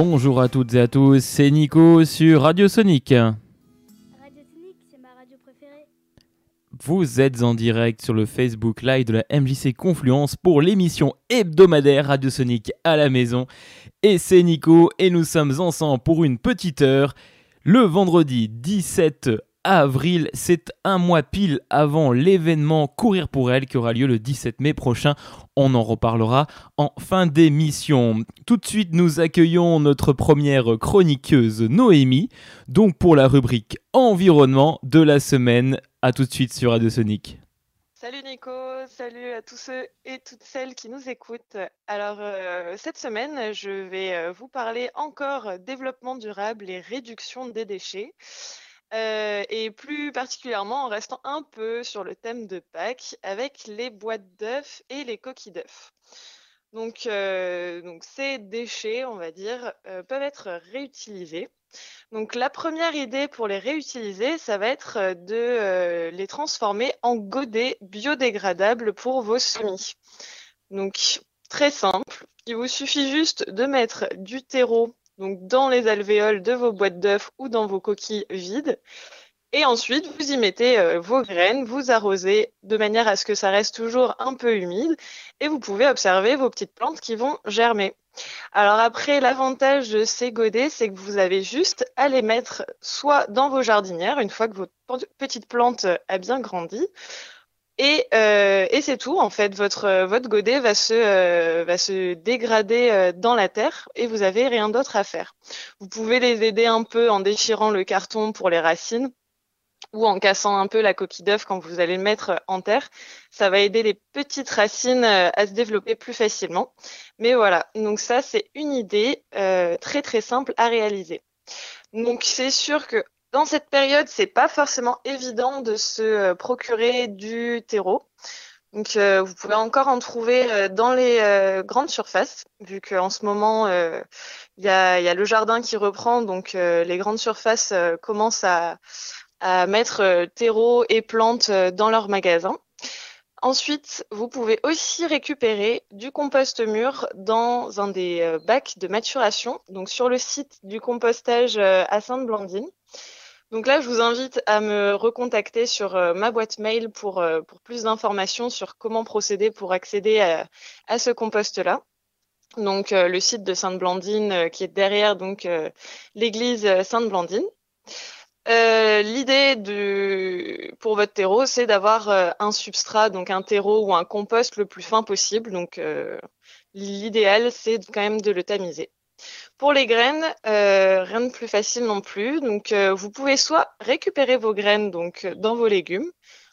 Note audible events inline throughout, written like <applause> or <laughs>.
Bonjour à toutes et à tous, c'est Nico sur Radio Sonic. Radio Sonic, c'est ma radio préférée. Vous êtes en direct sur le Facebook Live de la MJC Confluence pour l'émission hebdomadaire Radio Sonic à la maison. Et c'est Nico et nous sommes ensemble pour une petite heure. Le vendredi 17 avril, c'est un mois pile avant l'événement Courir pour elle qui aura lieu le 17 mai prochain. On en reparlera en fin d'émission. Tout de suite, nous accueillons notre première chroniqueuse Noémie, donc pour la rubrique environnement de la semaine. A tout de suite sur Radio Sonic. Salut Nico, salut à tous ceux et toutes celles qui nous écoutent. Alors euh, cette semaine, je vais euh, vous parler encore développement durable et réduction des déchets. Euh, et plus particulièrement en restant un peu sur le thème de Pâques avec les boîtes d'œufs et les coquilles d'œufs. Donc, euh, ces déchets, on va dire, euh, peuvent être réutilisés. Donc la première idée pour les réutiliser, ça va être de les transformer en godets biodégradables pour vos semis. Donc très simple, il vous suffit juste de mettre du terreau donc dans les alvéoles de vos boîtes d'œufs ou dans vos coquilles vides. Et ensuite, vous y mettez euh, vos graines, vous arrosez de manière à ce que ça reste toujours un peu humide et vous pouvez observer vos petites plantes qui vont germer. Alors après, l'avantage de ces godets, c'est que vous avez juste à les mettre soit dans vos jardinières, une fois que votre petite plante a bien grandi, et, euh, et c'est tout, en fait. Votre, euh, votre godet va se, euh, va se dégrader euh, dans la terre et vous avez rien d'autre à faire. Vous pouvez les aider un peu en déchirant le carton pour les racines ou en cassant un peu la coquille d'œuf quand vous allez le mettre en terre. Ça va aider les petites racines à se développer plus facilement. Mais voilà, donc ça, c'est une idée euh, très très simple à réaliser. Donc c'est sûr que dans cette période, c'est pas forcément évident de se euh, procurer du terreau. Donc, euh, vous pouvez encore en trouver euh, dans les grandes surfaces, vu qu'en ce moment, il y a, y, a, le jardin qui reprend, donc les grandes surfaces commencent à, à mettre terreau et plantes dans leurs magasins. Ensuite, vous pouvez aussi récupérer du compost mûr dans un des bacs de maturation, donc sur le site du compostage à Sainte-Blandine. Donc là, je vous invite à me recontacter sur euh, ma boîte mail pour, euh, pour plus d'informations sur comment procéder pour accéder à, à ce compost-là. Donc euh, le site de Sainte-Blandine qui est derrière donc l'église Sainte-Blandine. L'idée pour votre terreau, c'est d'avoir un substrat, donc un terreau ou un compost le plus fin possible. Donc l'idéal, c'est quand même de le tamiser. Pour les graines, euh, rien de plus facile non plus. Donc, euh, vous pouvez soit récupérer vos graines donc dans vos légumes.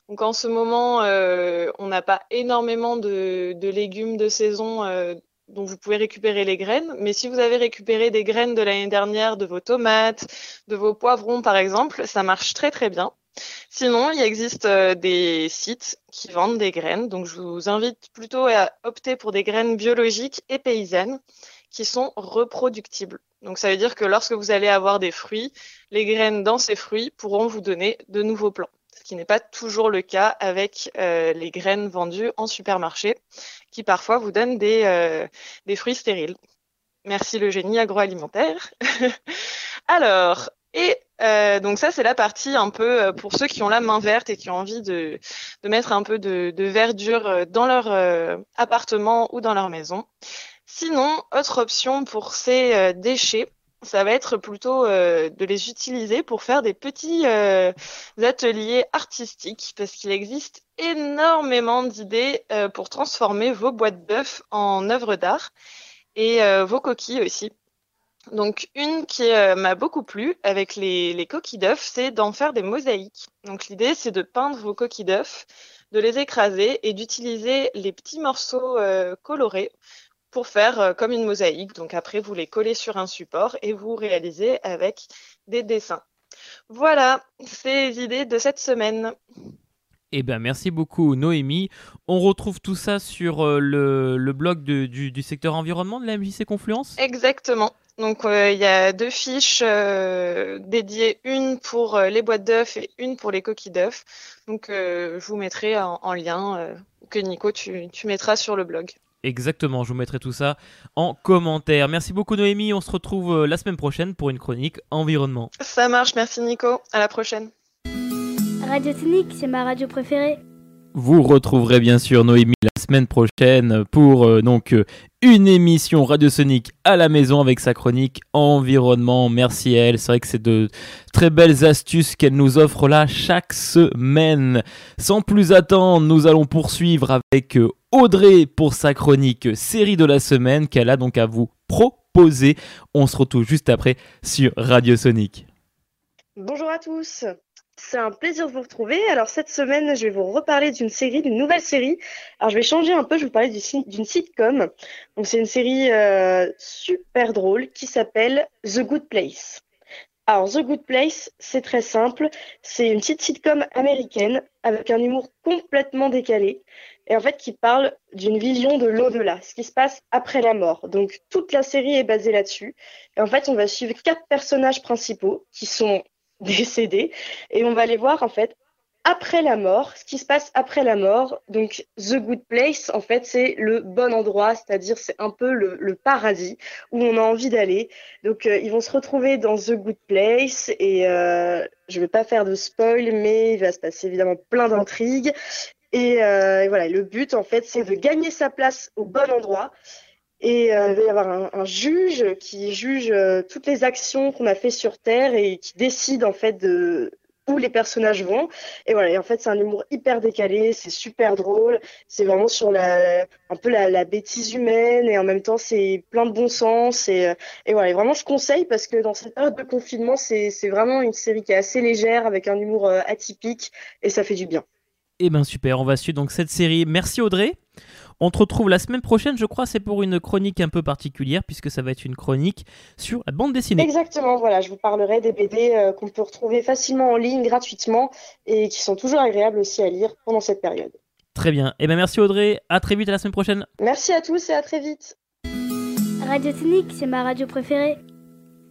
Donc, en ce moment, euh, on n'a pas énormément de, de, légumes de saison euh, dont vous pouvez récupérer les graines. Mais si vous avez récupéré des graines de l'année dernière, de vos tomates, de vos poivrons par exemple, ça marche très très bien. Sinon, il existe euh, des sites qui vendent des graines. Donc, je vous invite plutôt à opter pour des graines biologiques et paysannes qui sont reproductibles. Donc ça veut dire que lorsque vous allez avoir des fruits, les graines dans ces fruits pourront vous donner de nouveaux plants. Ce qui n'est pas toujours le cas avec euh, les graines vendues en supermarché, qui parfois vous donnent des, euh, des fruits stériles. Merci le génie agroalimentaire. <laughs> Alors, et euh, donc ça, c'est la partie un peu euh, pour ceux qui ont la main verte et qui ont envie de, de mettre un peu de, de verdure dans leur euh, appartement ou dans leur maison. Sinon, autre option pour ces euh, déchets, ça va être plutôt euh, de les utiliser pour faire des petits euh, ateliers artistiques parce qu'il existe énormément d'idées pour transformer vos boîtes d'œufs en œuvres d'art et vos coquilles aussi. Donc une qui m'a beaucoup plu avec les, les coquilles d'œufs, c'est d'en faire des mosaïques. Donc l'idée c'est de peindre vos coquilles d'œufs, de les écraser et d'utiliser les petits morceaux colorés pour faire euh, comme une mosaïque. Donc après, vous les collez sur un support et vous réalisez avec des dessins. Voilà, c'est les idées de cette semaine. Eh bien, merci beaucoup Noémie. On retrouve tout ça sur euh, le, le, blog de, du, du, secteur environnement de la MJC Confluence? Exactement. Donc euh, il y a deux fiches euh, dédiées, une pour les boîtes d'œufs et une pour les coquilles d'œufs. Donc je vous mettrai en, en lien que Nico tu, tu mettras sur le blog. Exactement, je vous mettrai tout ça en commentaire. Merci beaucoup Noémie, on se retrouve euh, la semaine prochaine pour une chronique environnement. Ça marche, merci Nico, à la prochaine. Radio Tonique, c'est ma radio préférée. Vous retrouverez bien sûr Noémie la semaine prochaine pour euh, donc euh, une émission radiosonique à la maison avec sa chronique environnement. Merci à elle. C'est vrai que c'est de très belles astuces qu'elle nous offre là chaque semaine. Sans plus attendre, nous allons poursuivre avec euh, Audrey pour sa chronique série de la semaine qu'elle a donc à vous proposer. On se retrouve juste après sur Radiosonique. Bonjour à tous. C'est un plaisir de vous retrouver. Alors cette semaine, je vais vous reparler d'une série, d'une nouvelle série. Alors je vais changer un peu, je vais vous parler d'une sitcom. Donc c'est une série euh, super drôle qui s'appelle The Good Place. Alors The Good Place, c'est très simple. C'est une petite sitcom américaine avec un humour complètement décalé et en fait qui parle d'une vision de l'au-delà, ce qui se passe après la mort. Donc toute la série est basée là-dessus. Et en fait, on va suivre quatre personnages principaux qui sont décédés et on va les voir en fait après la mort, ce qui se passe après la mort. Donc, The Good Place, en fait, c'est le bon endroit, c'est-à-dire c'est un peu le, paradis où on a envie d'aller. Donc, euh, ils vont se retrouver dans The Good Place et euh, je vais pas faire de spoil, mais il va se passer évidemment plein d'intrigues. Et, euh, et, voilà, le but, en fait, c'est de gagner sa place au bon endroit. Et euh, il va y avoir un, juge qui juge euh, toutes les actions qu'on a fait sur Terre et qui décide en fait de où les personnages vont. Et voilà, et en fait, c'est un humour hyper décalé, c'est super drôle, c'est vraiment sur la, un peu la, la, bêtise humaine et en même temps, c'est plein de bon sens. Et, euh, et voilà, et vraiment, je conseille parce que dans cette période de confinement, c'est vraiment une série qui est assez légère avec un humour atypique et ça fait du bien. Eh ben super, on va suivre donc cette série. Merci Audrey. On te retrouve la semaine prochaine, je crois, c'est pour une chronique un peu particulière, puisque ça va être une chronique sur la bande dessinée. Exactement, voilà, je vous parlerai des BD euh, qu'on peut retrouver facilement en ligne, gratuitement, et qui sont toujours agréables aussi à lire pendant cette période. Très bien. Eh bien, merci Audrey. À très vite, à la semaine prochaine. Merci à tous et à très vite. Radio Tonique, c'est ma radio préférée.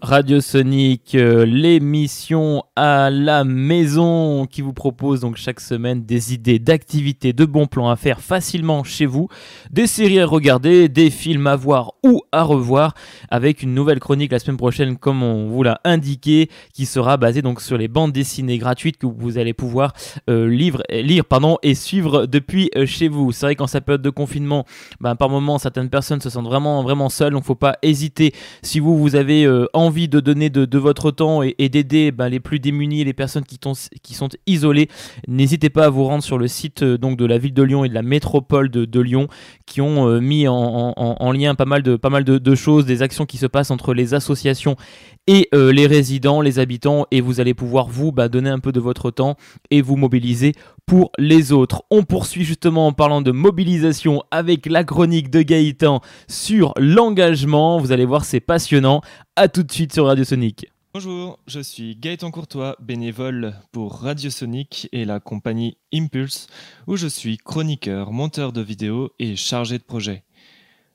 Radio Sonic, euh, l'émission à la maison qui vous propose donc chaque semaine des idées d'activités, de bons plans à faire facilement chez vous, des séries à regarder, des films à voir ou à revoir, avec une nouvelle chronique la semaine prochaine comme on vous l'a indiqué, qui sera basée donc sur les bandes dessinées gratuites que vous allez pouvoir euh, lire, pardon, et suivre depuis euh, chez vous. C'est vrai qu'en cette période de confinement, ben, par moment certaines personnes se sentent vraiment vraiment seules, donc faut pas hésiter si vous vous avez envie de donner de, votre temps et, d'aider ben, les plus démunis, les personnes qui, sont isolées, n'hésitez pas à vous rendre sur le site euh, donc, de la ville de Lyon et de la métropole de, Lyon qui ont euh, mis en, lien pas mal de, choses, des actions qui se passent entre les associations et euh, les résidents, les habitants, et vous allez pouvoir vous bah, donner un peu de votre temps et vous mobiliser pour les autres. On poursuit justement en parlant de mobilisation avec la chronique de Gaëtan sur l'engagement. Vous allez voir, c'est passionnant. A tout de suite sur Radio Sonic. Bonjour, je suis Gaëtan Courtois, bénévole pour Radio Sonic et la compagnie Impulse, où je suis chroniqueur, monteur de vidéos et chargé de projet.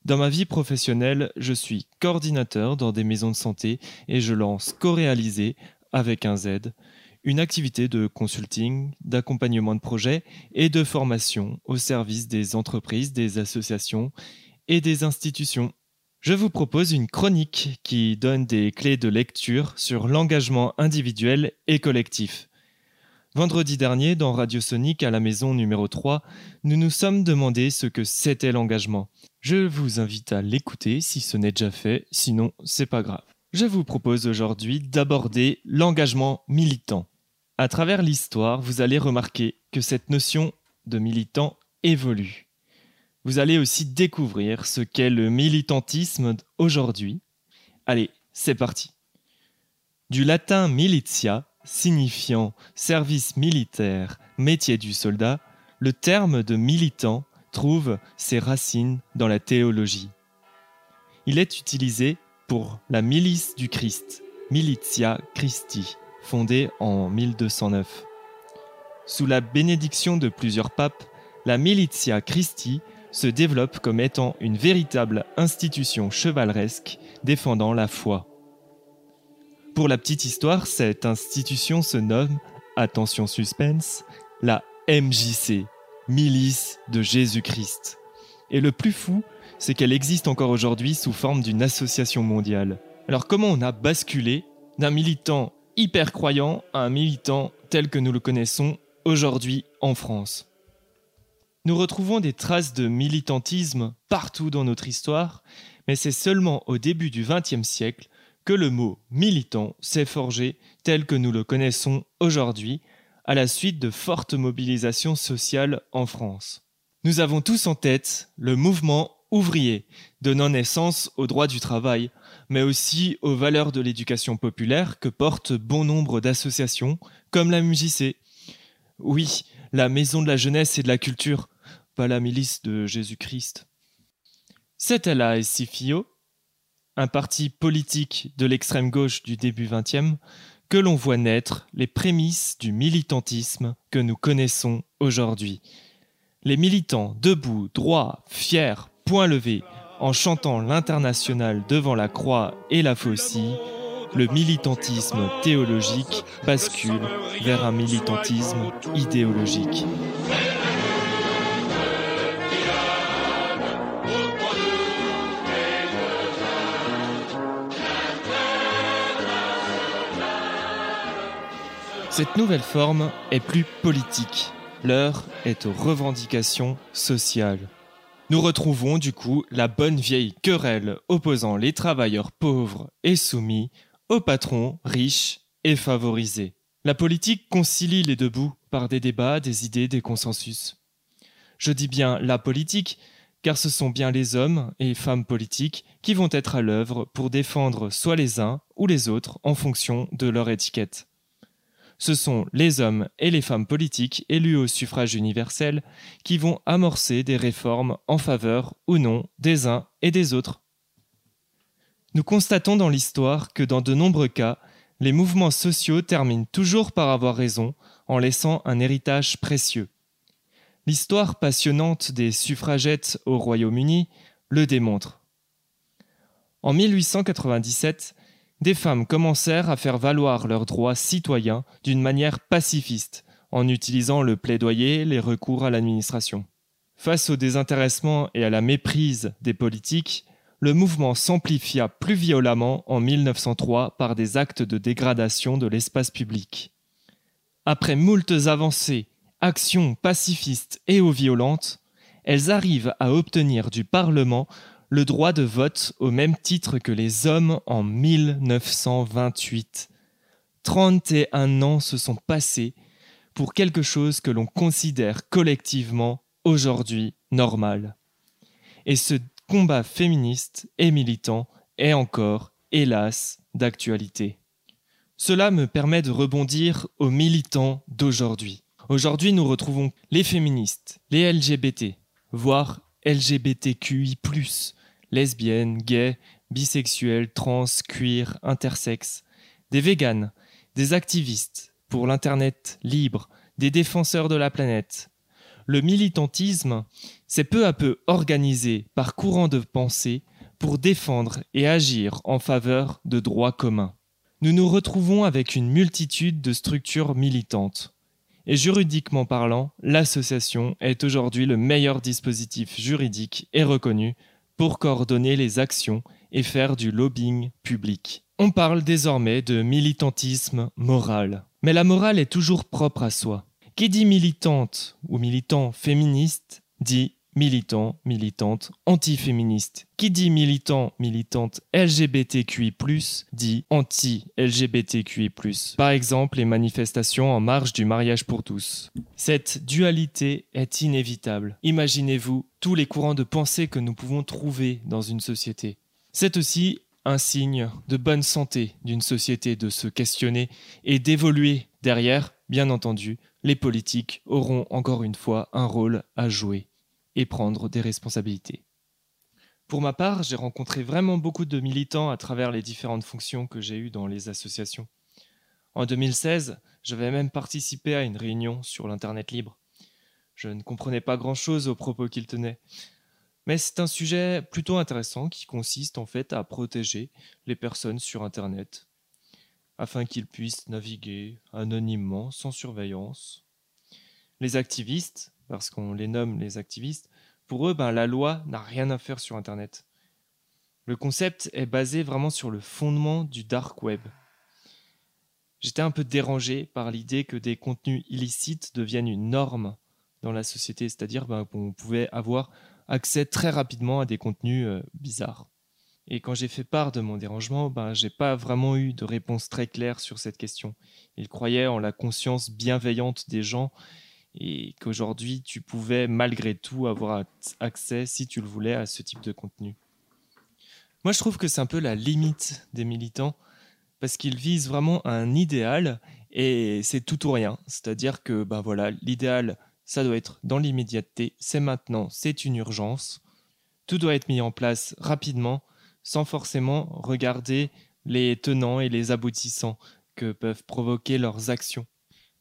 Dans ma vie professionnelle, je suis coordinateur dans des maisons de santé et je lance co-réaliser avec un Z une activité de consulting, d'accompagnement de projet et de formation au service des entreprises, des associations et des institutions. Je vous propose une chronique qui donne des clés de lecture sur l'engagement individuel et collectif. Vendredi dernier, dans Radio Sonic à la maison numéro 3, nous nous sommes demandé ce que c'était l'engagement. Je vous invite à l'écouter si ce n'est déjà fait, sinon c'est pas grave. Je vous propose aujourd'hui d'aborder l'engagement militant. À travers l'histoire, vous allez remarquer que cette notion de militant évolue. Vous allez aussi découvrir ce qu'est le militantisme aujourd'hui. Allez, c'est parti. Du latin militia, signifiant service militaire, métier du soldat, le terme de militant trouve ses racines dans la théologie. Il est utilisé pour la milice du Christ, Militia Christi, fondée en 1209. Sous la bénédiction de plusieurs papes, la Militia Christi se développe comme étant une véritable institution chevaleresque défendant la foi. Pour la petite histoire, cette institution se nomme, attention suspense, la MJC, Milice de Jésus-Christ. Et le plus fou, c'est qu'elle existe encore aujourd'hui sous forme d'une association mondiale. Alors comment on a basculé d'un militant hyper croyant à un militant tel que nous le connaissons aujourd'hui en France? Nous retrouvons des traces de militantisme partout dans notre histoire, mais c'est seulement au début du XXe siècle que le mot militant s'est forgé tel que nous le connaissons aujourd'hui, à la suite de fortes mobilisations sociales en France. Nous avons tous en tête le mouvement ouvrier, donnant naissance au droit du travail, mais aussi aux valeurs de l'éducation populaire que portent bon nombre d'associations, comme la MJC. Oui, la Maison de la Jeunesse et de la Culture, pas la milice de Jésus-Christ. À la SCFIO, un parti politique de l'extrême gauche du début XXe, que l'on voit naître les prémices du militantisme que nous connaissons aujourd'hui. Les militants debout, droits, fiers, point levé, en chantant l'international devant la croix et la faucille, le militantisme théologique bascule vers un militantisme idéologique. Cette nouvelle forme est plus politique. L'heure est aux revendications sociales. Nous retrouvons du coup la bonne vieille querelle opposant les travailleurs pauvres et soumis aux patrons riches et favorisés. La politique concilie les deux bouts par des débats, des idées, des consensus. Je dis bien la politique, car ce sont bien les hommes et femmes politiques qui vont être à l'œuvre pour défendre soit les uns ou les autres en fonction de leur étiquette ce sont les hommes et les femmes politiques élus au suffrage universel qui vont amorcer des réformes en faveur ou non des uns et des autres. Nous constatons dans l'histoire que dans de nombreux cas, les mouvements sociaux terminent toujours par avoir raison en laissant un héritage précieux. L'histoire passionnante des suffragettes au Royaume-Uni le démontre. En 1897, des femmes commencèrent à faire valoir leurs droits citoyens d'une manière pacifiste, en utilisant le plaidoyer, les recours à l'administration. Face au désintéressement et à la méprise des politiques, le mouvement s'amplifia plus violemment en 1903 par des actes de dégradation de l'espace public. Après moultes avancées, actions pacifistes et ou violentes, elles arrivent à obtenir du Parlement le droit de vote au même titre que les hommes en 1928. 31 ans se sont passés pour quelque chose que l'on considère collectivement aujourd'hui normal. Et ce combat féministe et militant est encore, hélas, d'actualité. Cela me permet de rebondir aux militants d'aujourd'hui. Aujourd'hui, nous retrouvons les féministes, les LGBT, voire LGBTQI, lesbiennes, gays, bisexuels, trans, queer, intersexes, des véganes, des activistes pour l'Internet libre, des défenseurs de la planète. Le militantisme s'est peu à peu organisé par courant de pensée pour défendre et agir en faveur de droits communs. Nous nous retrouvons avec une multitude de structures militantes. Et juridiquement parlant, l'association est aujourd'hui le meilleur dispositif juridique et reconnu pour coordonner les actions et faire du lobbying public. On parle désormais de militantisme moral. Mais la morale est toujours propre à soi. Qui dit militante ou militant féministe dit militant, militante, anti-féministe. Qui dit militant, militante LGBTQI+, dit anti-LGBTQI+. Par exemple, les manifestations en marge du mariage pour tous. Cette dualité est inévitable. Imaginez-vous tous les courants de pensée que nous pouvons trouver dans une société. C'est aussi un signe de bonne santé d'une société de se questionner et d'évoluer. Derrière, bien entendu, les politiques auront encore une fois un rôle à jouer et prendre des responsabilités. Pour ma part, j'ai rencontré vraiment beaucoup de militants à travers les différentes fonctions que j'ai eues dans les associations. En 2016, j'avais même participé à une réunion sur l'Internet libre. Je ne comprenais pas grand-chose aux propos qu'il tenait. Mais c'est un sujet plutôt intéressant qui consiste en fait à protéger les personnes sur Internet, afin qu'ils puissent naviguer anonymement, sans surveillance. Les activistes, parce qu'on les nomme les activistes, pour eux, ben, la loi n'a rien à faire sur Internet. Le concept est basé vraiment sur le fondement du dark web. J'étais un peu dérangé par l'idée que des contenus illicites deviennent une norme dans la société, c'est-à-dire ben, qu'on pouvait avoir accès très rapidement à des contenus euh, bizarres. Et quand j'ai fait part de mon dérangement, ben, j'ai pas vraiment eu de réponse très claire sur cette question. Ils croyaient en la conscience bienveillante des gens et qu'aujourd'hui tu pouvais malgré tout avoir accès, si tu le voulais, à ce type de contenu. Moi je trouve que c'est un peu la limite des militants parce qu'ils visent vraiment un idéal et c'est tout ou rien. C'est-à-dire que ben voilà, l'idéal ça doit être dans l'immédiateté, c'est maintenant, c'est une urgence. Tout doit être mis en place rapidement, sans forcément regarder les tenants et les aboutissants que peuvent provoquer leurs actions.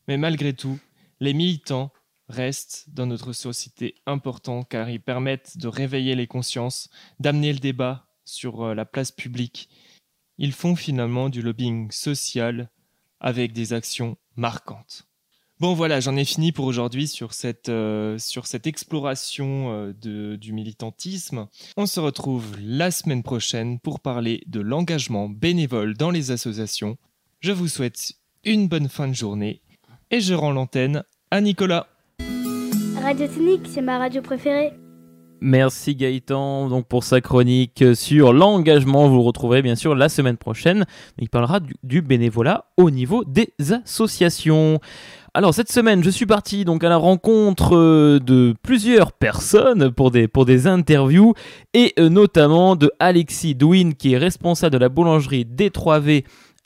Mais malgré tout, les militants restent dans notre société importants car ils permettent de réveiller les consciences, d'amener le débat sur euh, la place publique. Ils font finalement du lobbying social avec des actions marquantes. Bon voilà, j'en ai fini pour aujourd'hui sur cette, euh, sur cette exploration euh, du militantisme. On se retrouve la semaine prochaine pour parler de l'engagement bénévole dans les associations. Je vous souhaite une bonne fin de journée et je rends l'antenne à Nicolas. Radio Tonique, c'est ma radio préférée. Merci Gaëtan donc pour sa chronique sur l'engagement. Vous le retrouverez bien sûr la semaine prochaine. Il parlera du, du bénévolat au niveau des associations. Alors cette semaine, je suis parti donc à la rencontre euh, de plusieurs personnes pour des, pour des interviews et euh, notamment de Alexis Douin qui est responsable de la boulangerie D3V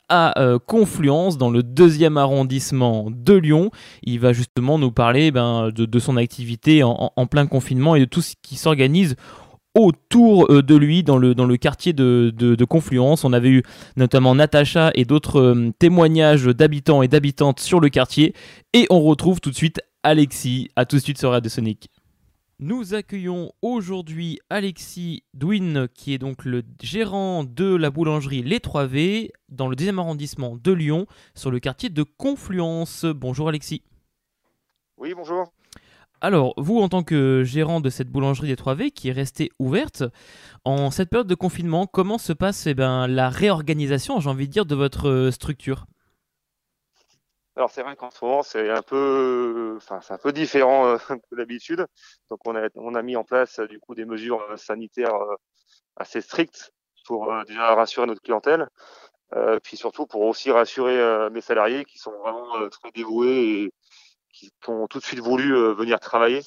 à euh, Confluence dans le deuxième arrondissement de Lyon. Il va justement nous parler ben, de, son activité en, plein confinement et de tout ce qui s'organise autour euh, de lui dans le, quartier de, Confluence. On avait eu notamment Natacha et d'autres euh, témoignages d'habitants et d'habitantes sur le quartier. Et on retrouve tout de suite Alexis. A tout de suite sur Radio Sonic. Nous accueillons aujourd'hui Alexis Douin, qui est donc le gérant de la boulangerie Les 3V dans le deuxième arrondissement de Lyon, sur le quartier de Confluence. Bonjour Alexis. Oui, bonjour. Alors, vous, en tant que gérant de cette boulangerie des 3V qui est restée ouverte, en cette période de confinement, comment se passe eh ben, la réorganisation, j'ai envie de dire, de votre euh, structure? Alors c'est vrai qu'en ce moment c'est un peu, enfin c'est un peu différent euh, <laughs> que d'habitude. Donc on a on a mis en place du coup des mesures euh, sanitaires assez strictes pour déjà rassurer notre clientèle, puis surtout pour aussi rassurer mes salariés qui sont vraiment très dévoués et qui ont tout de suite voulu euh, venir travailler,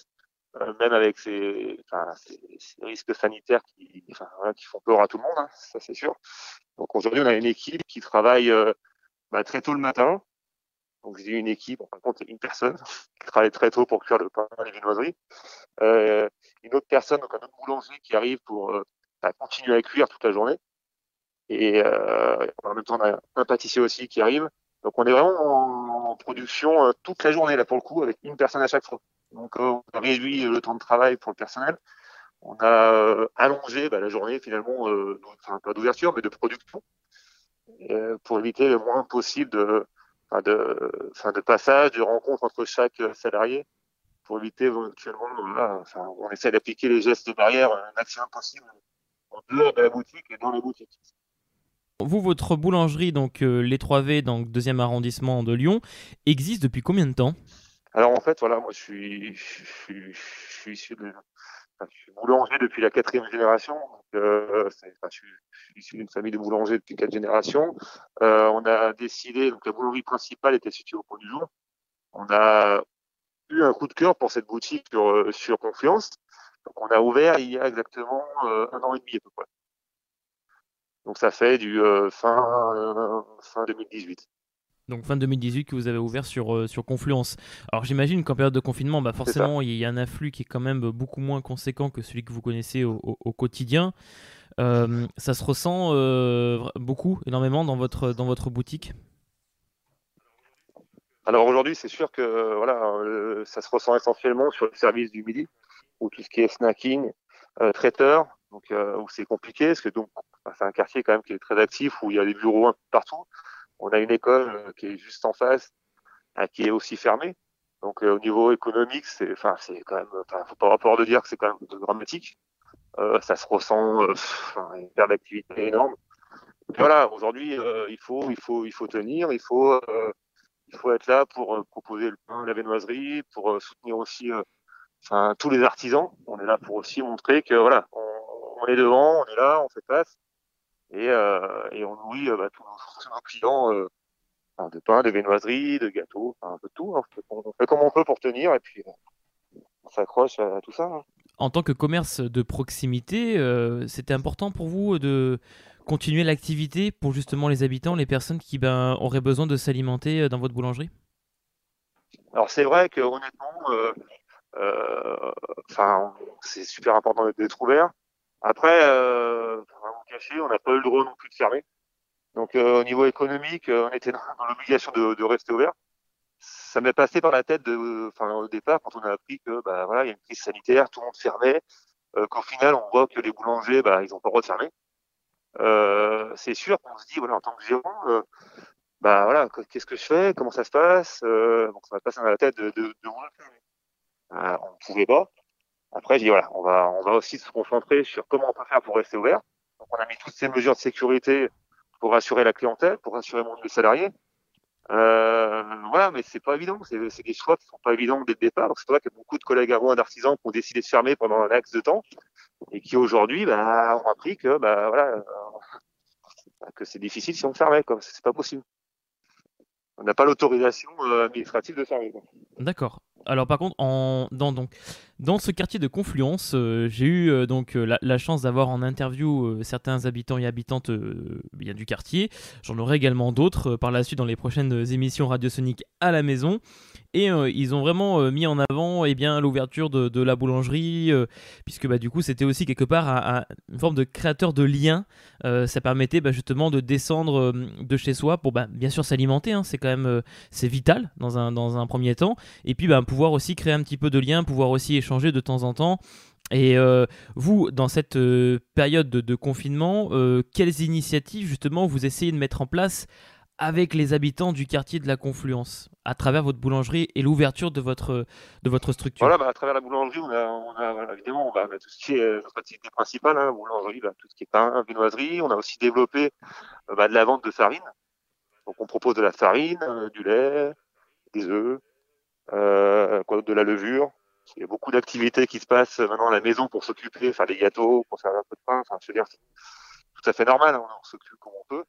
euh, même avec ces, enfin, ces, risques sanitaires qui, enfin, voilà, qui font peur à tout le monde, hein, ça c'est sûr. Donc aujourd'hui, on a une équipe qui travaille euh, bah, très tôt le matin. Donc j'ai une équipe, en fin de compte, une personne <laughs> qui travaille très tôt pour cuire le pain, les viennoiseries. Euh, une autre personne, donc un autre boulanger qui arrive pour bah, continuer à cuire toute la journée. Et en même temps, on a un pâtissier aussi qui arrive. Donc on est vraiment en production euh, toute la journée là pour le coup avec une personne à chaque fois. Donc euh, on réduit le temps de travail pour le personnel. On a euh, allongé bah, la journée finalement, enfin pas d'ouverture mais de production pour éviter le moins possible de, de, de passage, de rencontre entre chaque salarié pour éviter éventuellement, enfin, on essaie d'appliquer les gestes de barrière un maximum possible en dehors de la boutique et dans la boutique. Vous, votre boulangerie, donc euh, les 3V, dans le deuxième arrondissement de Lyon, existe depuis combien de temps? Alors en fait, voilà, moi je suis, je suis, issu de, je suis boulanger depuis la quatrième génération. Euh, je, suis, issu d'une famille de boulangers depuis quatre générations. Euh, on a décidé, donc la boulangerie principale était située au Pont du Jour. On a eu un coup de cœur pour cette boutique sur, sur Confluence. Donc on a ouvert il y a exactement un an et demi à peu près. Donc ça fait du euh, fin, euh, fin 2018. Donc fin 2018 que vous avez ouvert sur, euh, sur Confluence. Alors j'imagine qu'en période de confinement, bah forcément il y a un afflux qui est quand même beaucoup moins conséquent que celui que vous connaissez au, quotidien. ça se ressent beaucoup, énormément dans votre, dans votre boutique? Alors aujourd'hui c'est sûr que voilà, ça se ressent essentiellement sur le service du midi, ou tout ce qui est snacking, traiteur, donc où c'est compliqué, parce que donc c'est un quartier quand même qui est très actif où il y a des bureaux un peu partout. On a une école euh, qui est juste en face, euh, qui est aussi fermée. Donc au niveau économique, c'est, enfin, c'est quand même, enfin, faut pas avoir de dire que c'est quand même dramatique. ça se ressent, une perte d'activité énorme. voilà, aujourd'hui, il faut, il faut, il faut tenir, il faut, il faut être là pour proposer le pain, la viennoiserie, pour soutenir aussi, enfin, tous les artisans. On est là pour aussi montrer que voilà, on, est devant, on est là, on fait face, et, et on nourrit bah, tous, nos, clients de pain, de viennoiserie, de gâteaux, un peu de tout. Hein. On fait comme on peut pour tenir et puis euh, on s'accroche à tout ça. Hein. En tant que commerce de proximité, euh, c'était important pour vous de continuer l'activité pour justement les habitants, les personnes qui ben, auraient besoin de s'alimenter euh, dans votre boulangerie? Alors c'est vrai que honnêtement, c'est super important d'être ouvert. Après, euh, cacher, on n'a pas eu le droit non plus de fermer. Donc euh, au niveau économique, euh, on était dans, l'obligation de, rester ouvert. Ça m'est passé par la tête de, enfin au départ quand on a appris que bah voilà il y a une crise sanitaire, tout le monde fermait, euh, qu'au final on voit que les boulangers bah ils ont pas le droit de fermer. c'est sûr qu'on se dit voilà en tant que gérant, bah voilà qu'est-ce que je fais, comment ça se passe, donc ça m'a passé dans la tête de, de, de on ne pouvait pas. Après, j'ai dit voilà, on va, on va aussi se concentrer sur comment on peut faire pour rester ouvert. On a mis toutes ces mesures de sécurité pour rassurer la clientèle, pour rassurer mon salarié. Euh, voilà, mais c'est pas évident. C'est des choix qui sont pas évidents dès le départ. C'est vrai que beaucoup de collègues à moi, d'artisans, qui ont décidé de fermer pendant un axe de temps et qui aujourd'hui bah, ont appris que bah voilà euh, que c'est difficile si on fermait. C'est pas possible. On n'a pas l'autorisation euh, administrative de fermer. D'accord. Alors par contre, en, dans, donc, dans ce quartier de Confluence, euh, j'ai eu euh, donc euh, la, chance d'avoir en interview certains habitants et habitantes bien du quartier. J'en aurai également d'autres par la suite dans les prochaines émissions radiosoniques à la maison. Et ils ont vraiment mis en avant eh bien l'ouverture de, la boulangerie, puisque bah, du coup c'était aussi quelque part une forme de créateur de lien. ça permettait bah, justement de descendre de chez soi pour bah, bien sûr s'alimenter, hein. c'est quand même c'est vital dans un, dans un premier temps. Et puis bah, pouvoir aussi créer un petit peu de lien, pouvoir aussi de temps en temps. Et euh, vous, dans cette euh, période de, confinement, euh, quelles initiatives justement vous essayez de mettre en place avec les habitants du quartier de la Confluence à travers votre boulangerie et l'ouverture de votre, de votre structure? Voilà, bah, à travers la boulangerie, on a, évidemment tout ce qui est notre activité principale, hein, boulangerie, bah, tout ce qui est pain, viennoiserie. On a aussi développé bah, de la vente de farine. Donc on propose de la farine, du lait, des œufs, de la levure. Il y a beaucoup d'activités qui se passent maintenant à la maison pour s'occuper, faire des gâteaux, pour faire un peu de pain. Enfin, je veux dire, c'est tout à fait normal. Hein, on s'occupe comme on peut.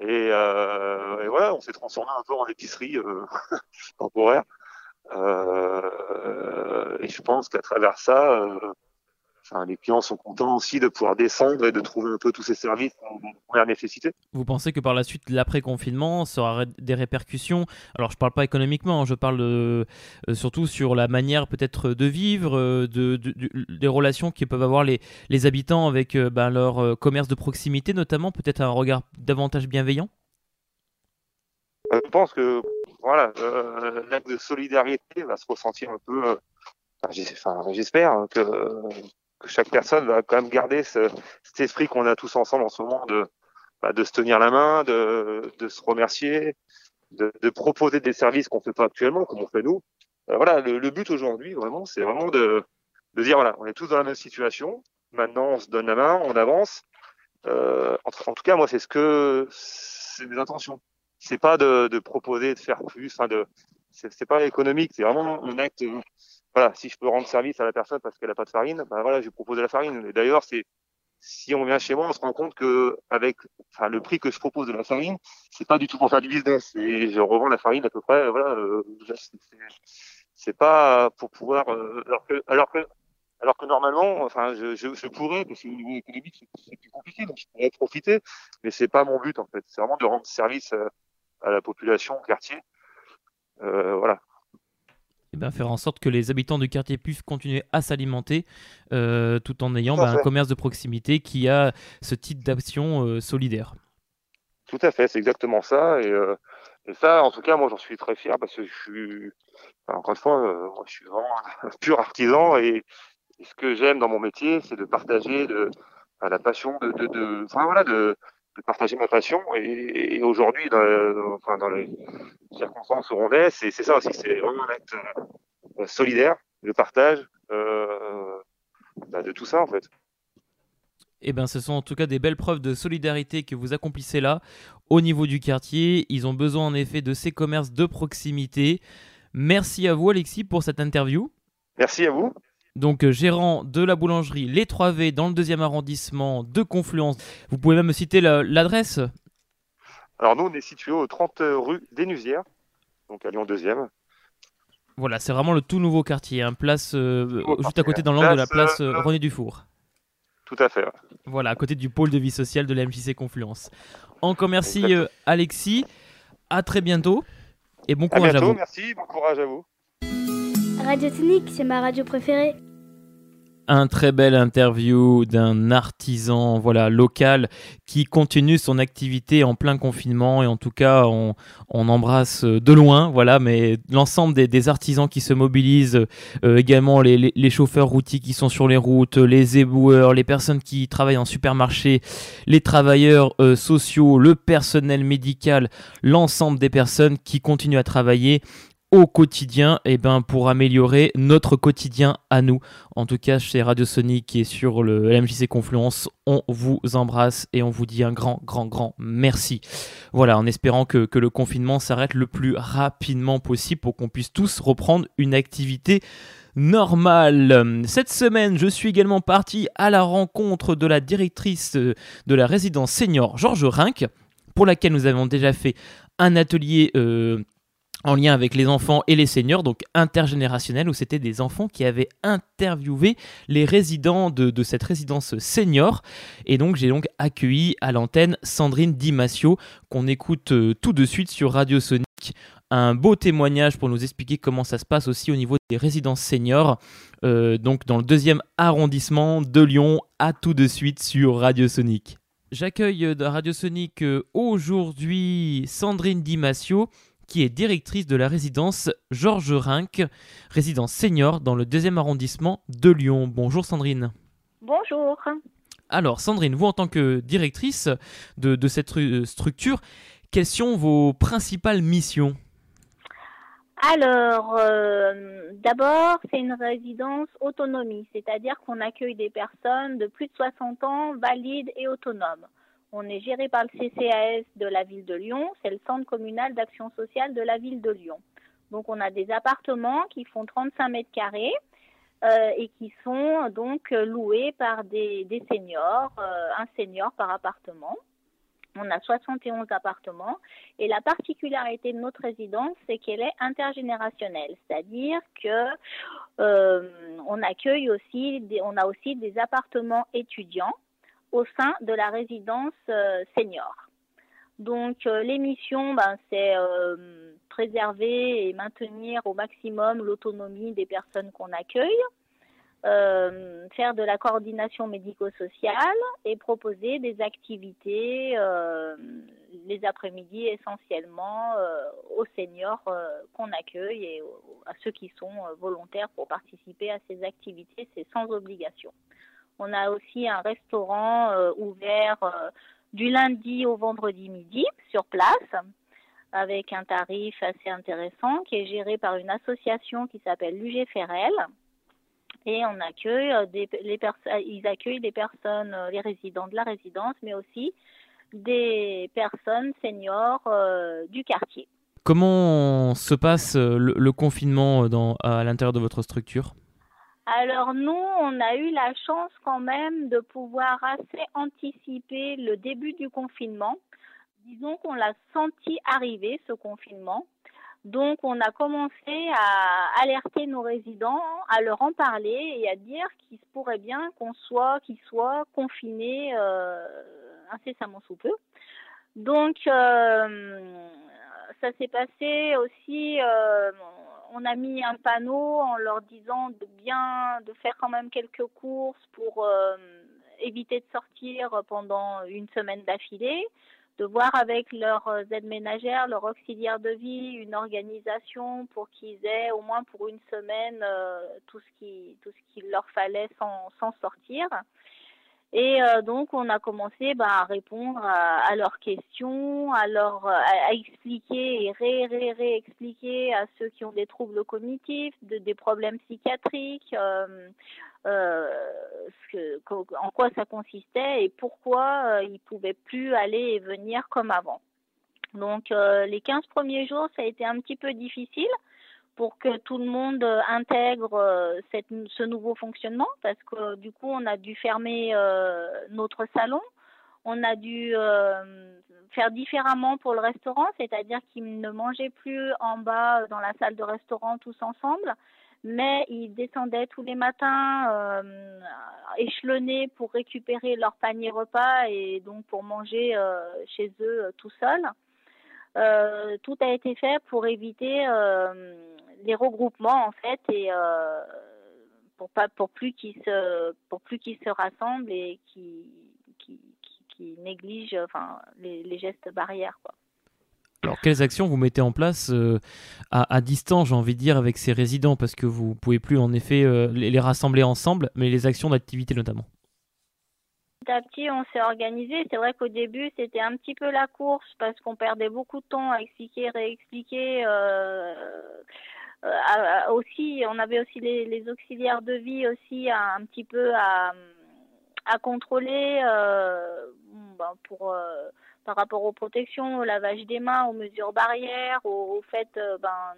Et, euh, et, voilà, on s'est transformé un peu en épicerie euh, <laughs> temporaire. Euh, et je pense qu'à travers ça, euh, les clients sont contents aussi de pouvoir descendre et de trouver un peu tous ces services de première nécessité. Vous pensez que par la suite, l'après-confinement, ça aura des répercussions? Alors, je ne parle pas économiquement, hein, je parle euh, surtout sur la manière peut-être de vivre, euh, de, des relations que peuvent avoir les, les habitants avec euh, ben, leur commerce de proximité, notamment, peut-être un regard davantage bienveillant? Je pense que voilà, l'acte de solidarité va se ressentir un peu. j'espère que que chaque personne va quand même garder ce, cet esprit qu'on a tous ensemble en ce moment de, bah, de se tenir la main, de, de se remercier, de, de, proposer des services qu'on fait pas actuellement, comme on fait nous. Euh, voilà, le, le but aujourd'hui, vraiment, c'est vraiment de, de dire voilà, on est tous dans la même situation. Maintenant, on se donne la main, on avance. Euh, en, en, tout cas, moi, c'est ce que c'est mes intentions. C'est pas de, de proposer de faire plus, enfin de, c'est pas économique, c'est vraiment un acte voilà, si je peux rendre service à la personne parce qu'elle n'a pas de farine, ben voilà, je lui propose de la farine. Et d'ailleurs, c'est si on vient chez moi, on se rend compte que avec enfin, le prix que je propose de la farine, c'est pas du tout pour faire du business. Et je revends la farine à peu près, voilà, euh, c'est pas pour pouvoir, euh, alors que alors que alors que normalement, enfin, je, je, je pourrais, parce qu'au niveau économique, c'est plus compliqué, donc je pourrais profiter, mais c'est pas mon but en fait. C'est vraiment de rendre service à, à la population, au quartier. Euh, voilà. Eh ben, faire en sorte que les habitants du quartier puissent continuer à s'alimenter euh, tout en ayant bah, un commerce de proximité qui a ce type d'action euh, solidaire. Tout à fait, c'est exactement ça. Euh, et, ça, en tout cas, moi, j'en suis très fier parce que je suis, encore une fois, je suis vraiment <laughs> un pur artisan et, ce que j'aime dans mon métier, c'est de partager de, la passion de, de, de, enfin, voilà, de, partager ma passion. Et, aujourd'hui, dans, enfin, dans les circonstances où on est, c'est ça aussi, c'est vraiment un acte euh, solidaire, le partage euh, bah, de tout ça en fait. Eh bien, ce sont en tout cas des belles preuves de solidarité que vous accomplissez là au niveau du quartier. Ils ont besoin en effet de ces commerces de proximité. Merci à vous Alexis pour cette interview. Merci à vous. Donc euh, gérant de la boulangerie Les 3V dans le deuxième arrondissement de Confluence. Vous pouvez même citer l'adresse? Alors nous on est situé au 30 rue Dénusière, donc à Lyon 2e. Voilà, c'est vraiment le tout nouveau quartier, un hein. place euh, juste à côté dans l'angle de la place euh, René Dufour. Tout à fait. Voilà, à côté du pôle de vie sociale de la MJC Confluence. Encore merci Alexis, à très bientôt et bon courage à, bientôt, vous. Merci, bon courage à vous. Radio Tonique, c'est ma radio préférée. Un très bel interview d'un artisan voilà local qui continue son activité en plein confinement et en tout cas on, embrasse de loin voilà mais l'ensemble des, artisans qui se mobilisent euh, également les, chauffeurs routiers qui sont sur les routes les éboueurs les personnes qui travaillent en supermarché les travailleurs euh, sociaux le personnel médical l'ensemble des personnes qui continuent à travailler au quotidien et eh ben, pour améliorer notre quotidien à nous. En tout cas, chez Radio Sonic et sur le LMJC Confluence, on vous embrasse et on vous dit un grand, grand, grand merci. Voilà, en espérant que, le confinement s'arrête le plus rapidement possible pour qu'on puisse tous reprendre une activité normale. Cette semaine, je suis également parti à la rencontre de la directrice de la résidence senior Georges Rinck, pour laquelle nous avons déjà fait un atelier euh, en lien avec les enfants et les seniors, donc intergénérationnel, où c'était des enfants qui avaient interviewé les résidents de, cette résidence senior. Et donc j'ai donc accueilli à l'antenne Sandrine Dimasio, qu'on écoute euh, tout de suite sur Radio Sonic. Un beau témoignage pour nous expliquer comment ça se passe aussi au niveau des résidences seniors, euh, donc dans le deuxième arrondissement de Lyon. À tout de suite sur Radio Sonic. J'accueille euh, de Radio Sonic aujourd'hui Sandrine Dimasio qui est directrice de la résidence Georges Rinck, résidence senior dans le deuxième arrondissement de Lyon. Bonjour Sandrine. Bonjour. Alors Sandrine, vous en tant que directrice de, cette structure, quelles sont vos principales missions? Alors, euh, d'abord, c'est une résidence autonomie, c'est-à-dire qu'on accueille des personnes de plus de 60 ans, valides et autonomes. On est géré par le CCAS de la ville de Lyon, c'est le centre communal d'action sociale de la ville de Lyon. Donc on a des appartements qui font 35 mètres carrés euh, et qui sont donc loués par des, seniors, euh, un senior par appartement. On a 71 appartements et la particularité de notre résidence, c'est qu'elle est intergénérationnelle, c'est-à-dire que euh, on accueille aussi, on a aussi des appartements étudiants au sein de la résidence euh, senior. Donc euh, l'émission, ben, c'est euh, préserver et maintenir au maximum l'autonomie des personnes qu'on accueille, faire de la coordination médico-sociale et proposer des activités les après-midi essentiellement aux seniors qu'on accueille et à ceux qui sont volontaires pour participer à ces activités. C'est sans obligation. On a aussi un restaurant euh, ouvert euh, du lundi au vendredi midi sur place avec un tarif assez intéressant qui est géré par une association qui s'appelle l'UG Ferrel. Et on accueille euh, des, les ils accueillent les personnes, les résidents de la résidence, mais aussi des personnes seniors du quartier. Comment se passe le, confinement à l'intérieur de votre structure? Alors nous, on a eu la chance quand même de pouvoir assez anticiper le début du confinement. Disons qu'on l'a senti arriver, ce confinement. Donc on a commencé à alerter nos résidents, à leur en parler et à dire qu'il se pourrait bien qu'on soit, qu'ils soient confinés euh, incessamment sous peu. Donc euh, ça s'est passé aussi. Euh, on a mis un panneau en leur disant de bien, de faire quand même quelques courses pour euh, éviter de sortir pendant une semaine d'affilée, de voir avec leurs aides ménagères, leurs auxiliaires de vie, une organisation pour qu'ils aient au moins pour une semaine euh, tout ce qui tout ce qu'il leur fallait sans, sans sortir. Et euh, donc, on a commencé bah, à répondre à, leurs questions, à, leur, à, expliquer et ré, ré, réexpliquer à ceux qui ont des troubles cognitifs, de, des problèmes psychiatriques, euh, euh, ce que, en quoi ça consistait et pourquoi ils ne pouvaient plus aller et venir comme avant. Donc, les 15 premiers jours, ça a été un petit peu difficile pour que tout le monde euh, intègre euh, ce nouveau fonctionnement parce que du coup on a dû fermer euh, notre salon, on a dû faire différemment pour le restaurant, c'est-à-dire qu'ils ne mangeaient plus en bas dans la salle de restaurant tous ensemble, mais ils descendaient tous les matins échelonnés pour récupérer leur panier repas et donc pour manger chez eux tout seuls. Euh, tout a été fait pour éviter euh, les regroupements en fait et euh, pour pas pour plus qu'ils se pour plus qu'ils se rassemblent et qui qui, négligent enfin les, gestes barrières quoi. Alors, quelles actions vous mettez en place à, distance, j'ai envie de dire, avec ces résidents? Parce que vous pouvez plus, en effet, les, les, rassembler ensemble, mais les actions d'activité notamment à petit, on s'est organisé. C'est vrai qu'au début, c'était un petit peu la course parce qu'on perdait beaucoup de temps à expliquer, réexpliquer. Euh, euh, aussi, on avait aussi les, auxiliaires de vie aussi un petit peu à, contrôler euh, ben, pour par rapport aux protections, au lavage des mains, aux mesures barrières, au, fait ben,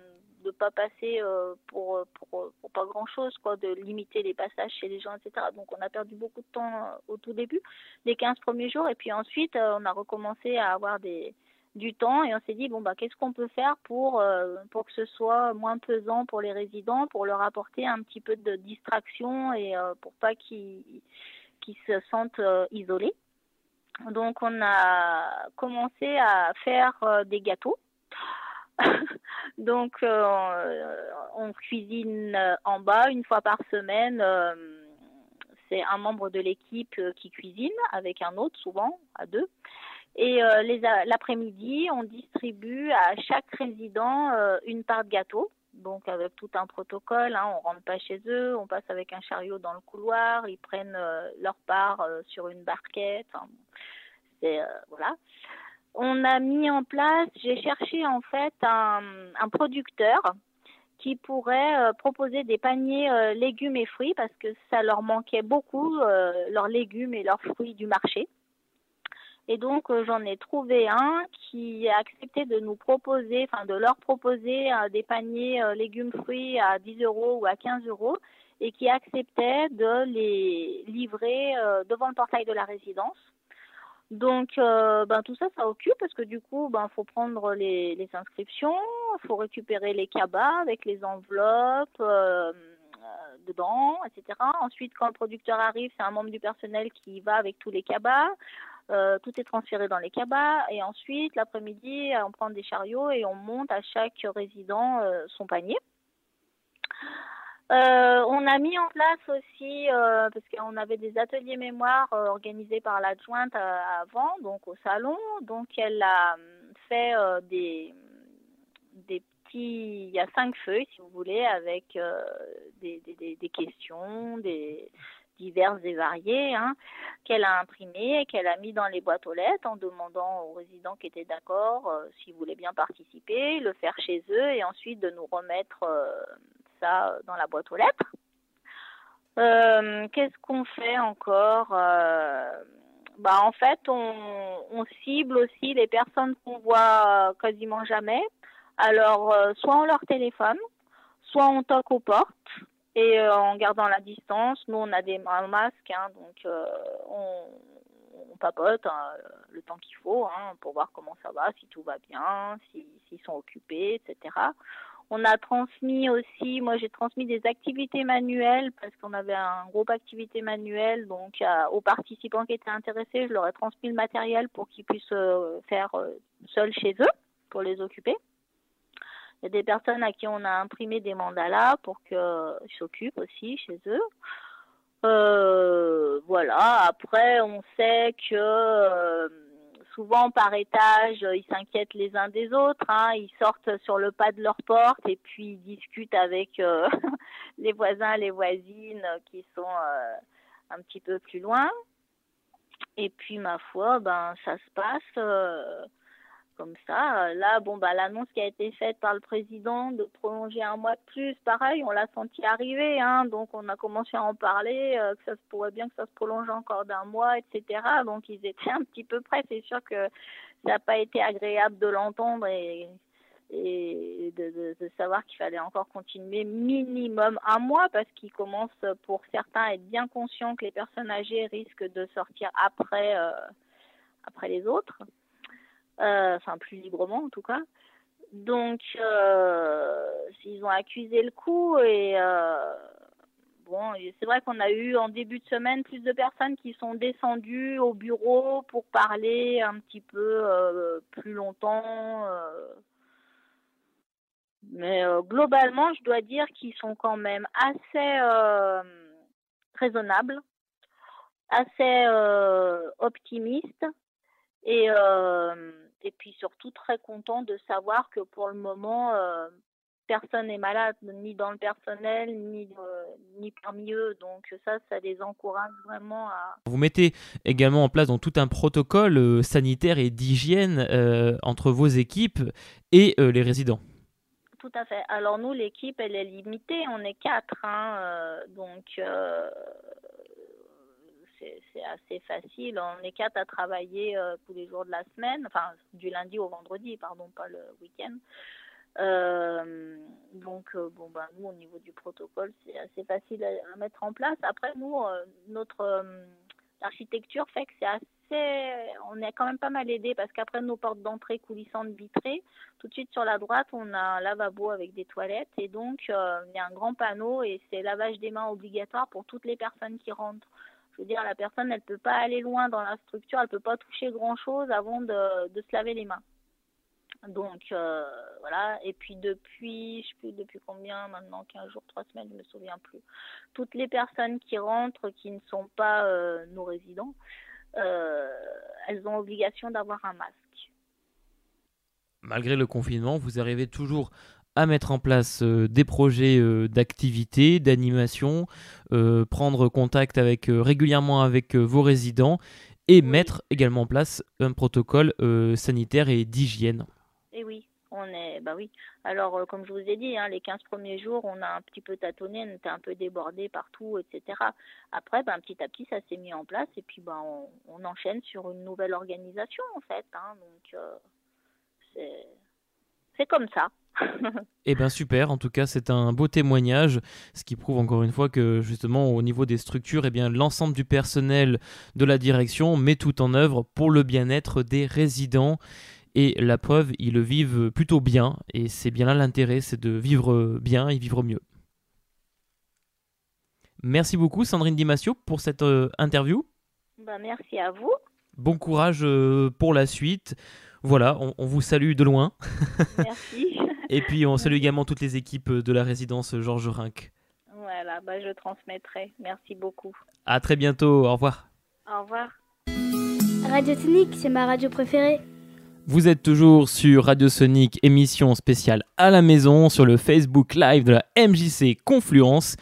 de pas passer euh, pour, pour, pour, pas grand chose, quoi, de limiter les passages chez les gens, etc. Donc on a perdu beaucoup de temps euh, au tout début, les 15 premiers jours, et puis ensuite euh, on a recommencé à avoir des, du temps et on s'est dit bon bah qu'est-ce qu'on peut faire pour pour que ce soit moins pesant pour les résidents, pour leur apporter un petit peu de distraction et pour pas qu'ils qu'ils se sentent isolés. Donc on a commencé à faire des gâteaux <laughs> Donc, euh, on cuisine euh, en bas une fois par semaine. Euh, c'est un membre de l'équipe qui cuisine avec un autre, souvent à deux. Et l'après-midi, on distribue à chaque résident une part de gâteau. Donc avec tout un protocole, hein, on rentre pas chez eux, on passe avec un chariot dans le couloir, ils prennent leur part sur une barquette. c'est voilà on a mis en place, j'ai cherché en fait un, producteur qui pourrait euh, proposer des paniers euh, légumes et fruits parce que ça leur manquait beaucoup, euh, leurs légumes et leurs fruits du marché. Et donc j'en ai trouvé un qui a accepté de nous proposer, enfin de leur proposer des paniers légumes fruits à 10 euros ou à 15 euros et qui acceptait de les livrer devant le portail de la résidence donc, euh, ben, tout ça, ça occupe parce que du coup, ben, faut prendre les, les inscriptions, faut récupérer les cabas avec les enveloppes euh, euh, dedans, etc. Ensuite, quand le producteur arrive, c'est un membre du personnel qui va avec tous les cabas. tout est transféré dans les cabas et ensuite, l'après-midi, on prend des chariots et on monte à chaque résident son panier. Euh, on a mis en place aussi, euh, parce qu'on avait des ateliers mémoire euh, organisés par l'adjointe avant, donc au salon. Donc elle a fait des, des petits, il y a cinq feuilles si vous voulez, avec des, questions, des diverses et variées, hein, qu'elle a imprimées et qu'elle a mis dans les boîtes aux lettres en demandant aux résidents qui étaient d'accord s'ils voulaient bien participer, le faire chez eux et ensuite de nous remettre ça dans la boîte aux lettres. Euh, qu'est-ce qu'on fait encore euh, bah, En fait, on, cible aussi les personnes qu'on voit quasiment jamais. Alors, euh, soit on leur téléphone, soit on toque aux portes et en gardant la distance, nous on a des masques, hein, donc on, papote hein, le temps qu'il faut hein, pour voir comment ça va, si tout va bien, s'ils sont occupés, etc. On a transmis aussi, moi j'ai transmis des activités manuelles parce qu'on avait un groupe activité manuelle, donc aux participants qui étaient intéressés, je leur ai transmis le matériel pour qu'ils puissent euh, faire euh, seuls chez eux, pour les occuper. Il y a des personnes à qui on a imprimé des mandalas pour qu'ils s'occupent aussi chez eux. Euh, voilà, après on sait que souvent par étage, euh, ils s'inquiètent les uns des autres. Hein. Ils sortent sur le pas de leur porte et puis ils discutent avec euh, <laughs> les voisins, les voisines qui sont euh, un petit peu plus loin. Et puis, ma foi, ben, ça se passe comme ça. Là, bon, bah, l'annonce qui a été faite par le président de prolonger un mois de plus, pareil, on l'a senti arriver, hein, donc on a commencé à en parler, que ça se pourrait bien que ça se prolonge encore d'un mois, etc. Donc ils étaient un petit peu près. C'est sûr que ça n'a pas été agréable de l'entendre et et de, de, savoir qu'il fallait encore continuer minimum un mois parce qu'ils commencent pour certains à être bien conscients que les personnes âgées risquent de sortir après, euh, après les autres, euh, enfin plus librement en tout cas. Donc euh, ils ont accusé le coup et euh, bon, c'est vrai qu'on a eu en début de semaine plus de personnes qui sont descendues au bureau pour parler un petit peu plus longtemps mais euh, globalement, je dois dire qu'ils sont quand même assez euh, raisonnables, assez euh, optimistes et, et puis surtout très contents de savoir que pour le moment, personne n'est malade, ni dans le personnel, ni, ni parmi eux. Donc ça, ça les encourage vraiment à... Vous mettez également en place donc, tout un protocole sanitaire et d'hygiène entre vos équipes et les résidents tout à fait. Alors nous, l'équipe, elle est limitée, on est quatre, hein, euh, donc euh, c'est assez facile. On est quatre à travailler euh, tous les jours de la semaine, enfin du lundi au vendredi, pardon, pas le week-end. donc bon ben nous au niveau du protocole c'est assez facile à, mettre en place. Après nous notre architecture fait que c'est assez on est quand même pas mal aidé parce qu'après nos portes d'entrée coulissantes vitrées, tout de suite sur la droite, on a un lavabo avec des toilettes et donc euh, il y a un grand panneau et c'est lavage des mains obligatoire pour toutes les personnes qui rentrent. Je veux dire, la personne, elle peut pas aller loin dans la structure, elle peut pas toucher grand chose avant de, se laver les mains. Donc euh, voilà, et puis depuis, je sais plus depuis combien maintenant, 15 jours, 3 semaines, je me souviens plus. Toutes les personnes qui rentrent, qui ne sont pas euh, nos résidents, euh, elles ont obligation d'avoir un masque. Malgré le confinement, vous arrivez toujours à mettre en place euh, des projets euh, d'activité, d'animation, prendre contact avec, régulièrement avec vos résidents et mettre également en place un protocole sanitaire et d'hygiène. Et oui, on est, bah oui. Alors, euh, comme je vous ai dit, hein, les 15 premiers jours, on a un petit peu tâtonné, on était un peu débordé partout, etc. Après, ben, petit à petit, ça s'est mis en place et puis ben, on, enchaîne sur une nouvelle organisation, en fait. Hein, donc, euh, c'est comme ça. Eh bien super, en tout cas c'est un beau témoignage, ce qui prouve encore une fois que justement au niveau des structures, eh bien l'ensemble du personnel de la direction met tout en œuvre pour le bien-être des résidents. Et la preuve, ils le vivent plutôt bien. Et c'est bien là l'intérêt, c'est de vivre bien et vivre mieux. Merci beaucoup Sandrine Dimasio pour cette euh, interview. Bah, merci à vous. Bon courage euh, pour la suite. Voilà, on, vous salue de loin. Merci. <laughs> et puis on salue également toutes les équipes de la résidence Georges Rinck. Voilà, bah, je transmettrai. Merci beaucoup. À très bientôt. Au revoir. Au revoir. Radio Tonique, c'est ma radio préférée. Vous êtes toujours sur Radio Sonic, émission spéciale à la maison sur le Facebook Live de la MJC Confluence.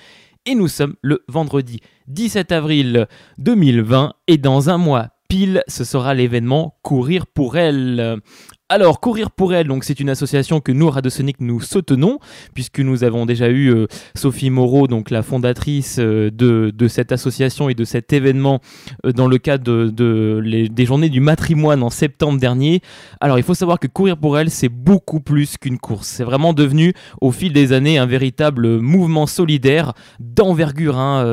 Et nous sommes le vendredi 17 avril 2020 et dans un mois pile, ce sera l'événement Courir pour elle. Alors, Courir pour elle, donc c'est une association que nous, Radosonic, nous soutenons, puisque nous avons déjà eu euh, Sophie Moreau, donc la fondatrice euh, de, cette association et de cet événement euh, dans le cadre de, des journées du matrimoine en septembre dernier. Alors, il faut savoir que Courir pour elle, c'est beaucoup plus qu'une course. C'est vraiment devenu, au fil des années, un véritable mouvement solidaire d'envergure hein,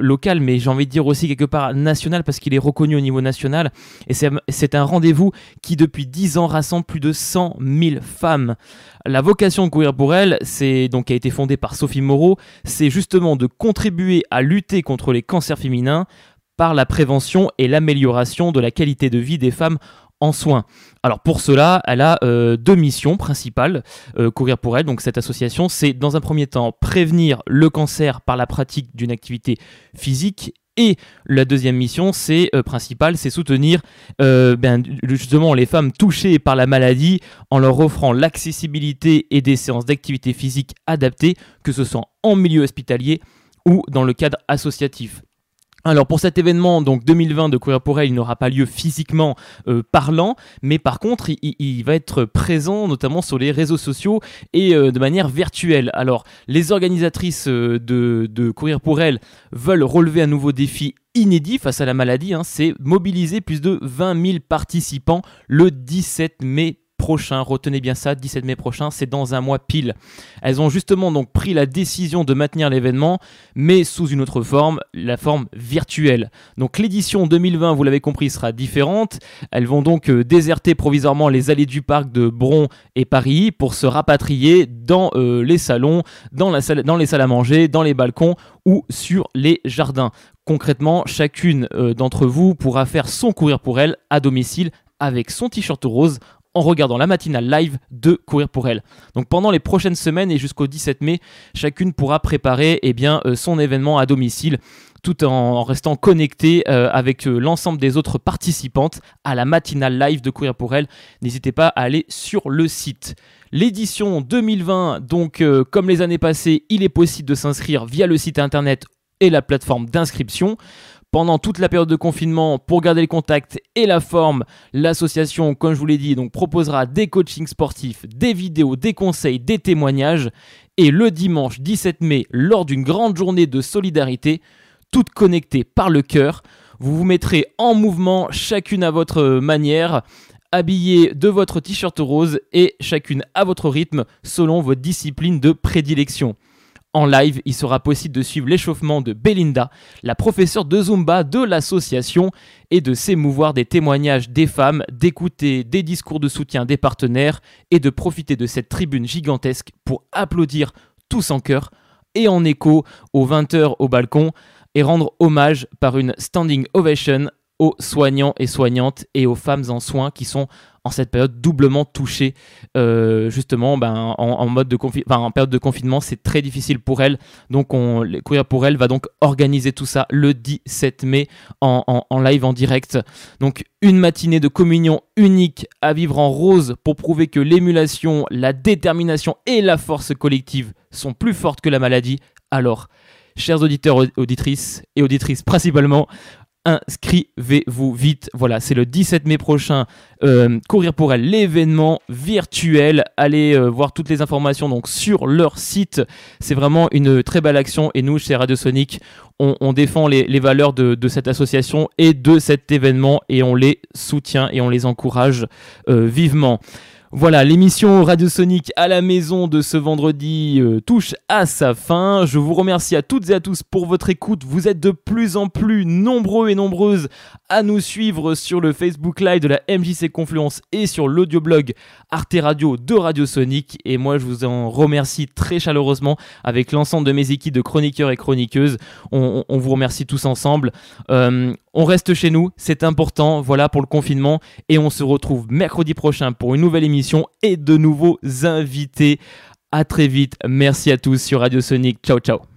locale, mais j'ai envie de dire aussi quelque part national, parce qu'il est reconnu au niveau national. Et c'est un rendez-vous qui, depuis 10 ans, plus de 100 000 femmes. La vocation de Courir pour elle, c'est donc qui a été fondée par Sophie Moreau, c'est justement de contribuer à lutter contre les cancers féminins par la prévention et l'amélioration de la qualité de vie des femmes en soins. Alors pour cela, elle a euh, deux missions principales, euh, Courir pour elle, donc cette association, c'est dans un premier temps prévenir le cancer par la pratique d'une activité physique et la deuxième mission, c'est euh, principale, c'est soutenir euh, ben, justement les femmes touchées par la maladie en leur offrant l'accessibilité et des séances d'activité physique adaptées, que ce soit en milieu hospitalier ou dans le cadre associatif. Alors pour cet événement donc 2020 de Courir pour elle, il n'aura pas lieu physiquement euh, parlant, mais par contre il, va être présent notamment sur les réseaux sociaux et euh, de manière virtuelle. Alors les organisatrices euh, de, Courir pour elle veulent relever un nouveau défi inédit face à la maladie, hein, c'est mobiliser plus de 20 000 participants le 17 mai prochain. Retenez bien ça, 17 mai prochain, c'est dans un mois pile. Elles ont justement donc pris la décision de maintenir l'événement, mais sous une autre forme, la forme virtuelle. Donc l'édition 2020, vous l'avez compris, sera différente. Elles vont donc euh, déserter provisoirement les allées du parc de Bron et Paris pour se rapatrier dans euh, les salons, dans, la salle, dans les salles à manger, dans les balcons ou sur les jardins. Concrètement, chacune euh, d'entre vous pourra faire son courir pour elle à domicile avec son t-shirt rose en regardant la matinale live de Courir pour elle. Donc pendant les prochaines semaines et jusqu'au 17 mai, chacune pourra préparer eh euh, son événement à domicile tout en restant connecté euh, avec euh, l'ensemble des autres participantes à la matinale live de Courir pour elle. N'hésitez pas à aller sur le site. L'édition 2020, donc comme les années passées, il est possible de s'inscrire via le site internet et la plateforme d'inscription. Pendant toute la période de confinement, pour garder le contact et la forme, l'association, comme je vous l'ai dit, proposera des coachings sportifs, des vidéos, des conseils, des témoignages. Et le dimanche 17 mai, lors d'une grande journée de solidarité, toutes connectées par le cœur, vous vous mettrez en mouvement chacune à votre manière, habillée de votre t-shirt rose et chacune à votre rythme selon votre discipline de prédilection. En live, il sera possible de suivre l'échauffement de Belinda, la professeure de Zumba de l'association, et de s'émouvoir des témoignages des femmes, d'écouter des discours de soutien des partenaires, et de profiter de cette tribune gigantesque pour applaudir tous en chœur et en écho aux 20h au balcon, et rendre hommage par une standing ovation aux soignants et soignantes et aux femmes en soins qui sont en cette période doublement touchées euh, justement ben, en, mode de période de confinement c'est très difficile pour elles donc on courir pour elles va donc organiser tout ça le 17 mai en, en, live en direct. Donc une matinée de communion unique à vivre en rose pour prouver que l'émulation la détermination et la force collective sont plus fortes que la maladie. Alors chers auditeurs, auditrices et auditrices principalement, inscrivez-vous vite. Voilà, c'est le 17 mai prochain. Euh, courir pour elle, l'événement virtuel. Allez euh, voir toutes les informations donc sur leur site. C'est vraiment une très belle action. Et nous, chez Radio Sonic, on, défend les, valeurs de, cette association et de cet événement et on les soutient et on les encourage euh, vivement. Voilà, l'émission Radiosonique à la maison de ce vendredi euh, touche à sa fin. Je vous remercie à toutes et à tous pour votre écoute. Vous êtes de plus en plus nombreux et nombreuses à nous suivre sur le Facebook Live de la MJC Confluence et sur l'audioblog Arte Radio de Radiosonique. Et moi, je vous en remercie très chaleureusement avec l'ensemble de mes équipes de chroniqueurs et chroniqueuses. On, vous remercie tous ensemble. Euh, on reste chez nous, c'est important, voilà pour le confinement. Et on se retrouve mercredi prochain pour une nouvelle et de nouveaux invités. À très vite. Merci à tous sur Radio Sonic. Ciao, ciao.